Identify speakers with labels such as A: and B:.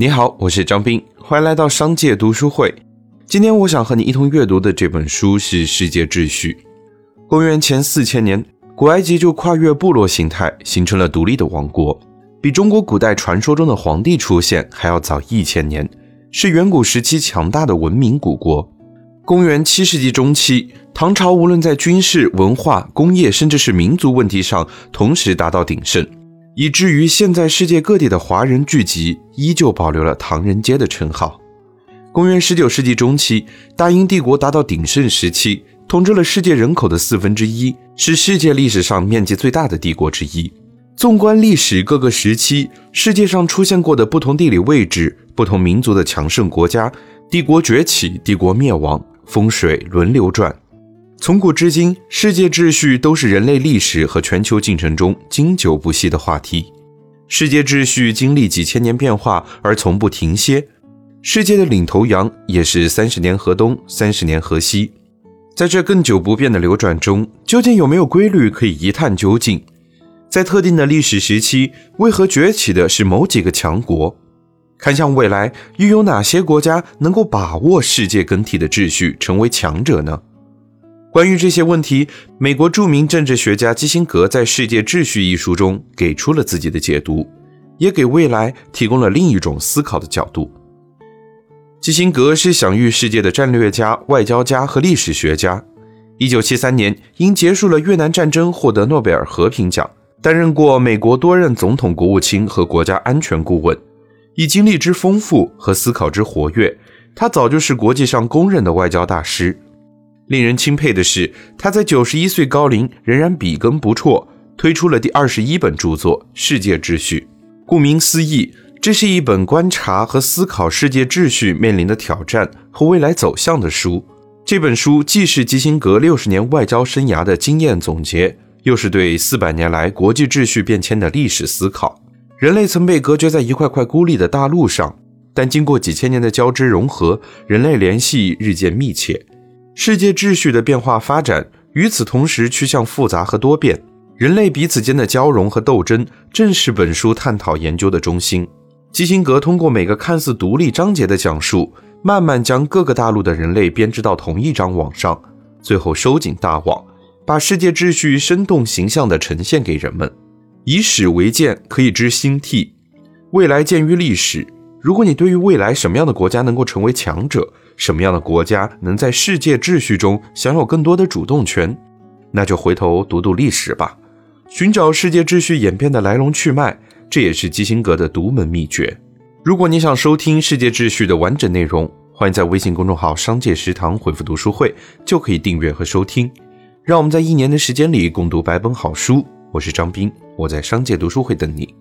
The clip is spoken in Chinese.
A: 你好，我是张斌，欢迎来到商界读书会。今天我想和你一同阅读的这本书是《世界秩序》。公元前四千年，古埃及就跨越部落形态，形成了独立的王国，比中国古代传说中的皇帝出现还要早一千年，是远古时期强大的文明古国。公元七世纪中期，唐朝无论在军事、文化、工业，甚至是民族问题上，同时达到鼎盛，以至于现在世界各地的华人聚集，依旧保留了“唐人街”的称号。公元十九世纪中期，大英帝国达到鼎盛时期，统治了世界人口的四分之一，是世界历史上面积最大的帝国之一。纵观历史各个时期，世界上出现过的不同地理位置、不同民族的强盛国家，帝国崛起，帝国灭亡。风水轮流转，从古至今，世界秩序都是人类历史和全球进程中经久不息的话题。世界秩序经历几千年变化而从不停歇，世界的领头羊也是三十年河东，三十年河西。在这更久不变的流转中，究竟有没有规律可以一探究竟？在特定的历史时期，为何崛起的是某几个强国？看向未来，又有哪些国家能够把握世界更替的秩序，成为强者呢？关于这些问题，美国著名政治学家基辛格在《世界秩序》一书中给出了自己的解读，也给未来提供了另一种思考的角度。基辛格是享誉世界的战略家、外交家和历史学家。一九七三年，因结束了越南战争获得诺贝尔和平奖，担任过美国多任总统国务卿和国家安全顾问。以经历之丰富和思考之活跃，他早就是国际上公认的外交大师。令人钦佩的是，他在九十一岁高龄仍然笔耕不辍，推出了第二十一本著作《世界秩序》。顾名思义，这是一本观察和思考世界秩序面临的挑战和未来走向的书。这本书既是基辛格六十年外交生涯的经验总结，又是对四百年来国际秩序变迁的历史思考。人类曾被隔绝在一块块孤立的大陆上，但经过几千年的交织融合，人类联系日渐密切。世界秩序的变化发展与此同时趋向复杂和多变，人类彼此间的交融和斗争正是本书探讨研究的中心。基辛格通过每个看似独立章节的讲述，慢慢将各个大陆的人类编织到同一张网上，最后收紧大网，把世界秩序生动形象地呈现给人们。以史为鉴，可以知兴替；未来见于历史。如果你对于未来什么样的国家能够成为强者，什么样的国家能在世界秩序中享有更多的主动权，那就回头读读历史吧，寻找世界秩序演变的来龙去脉。这也是基辛格的独门秘诀。如果你想收听世界秩序的完整内容，欢迎在微信公众号“商界食堂”回复“读书会”，就可以订阅和收听。让我们在一年的时间里共读百本好书。我是张斌，我在商界读书会等你。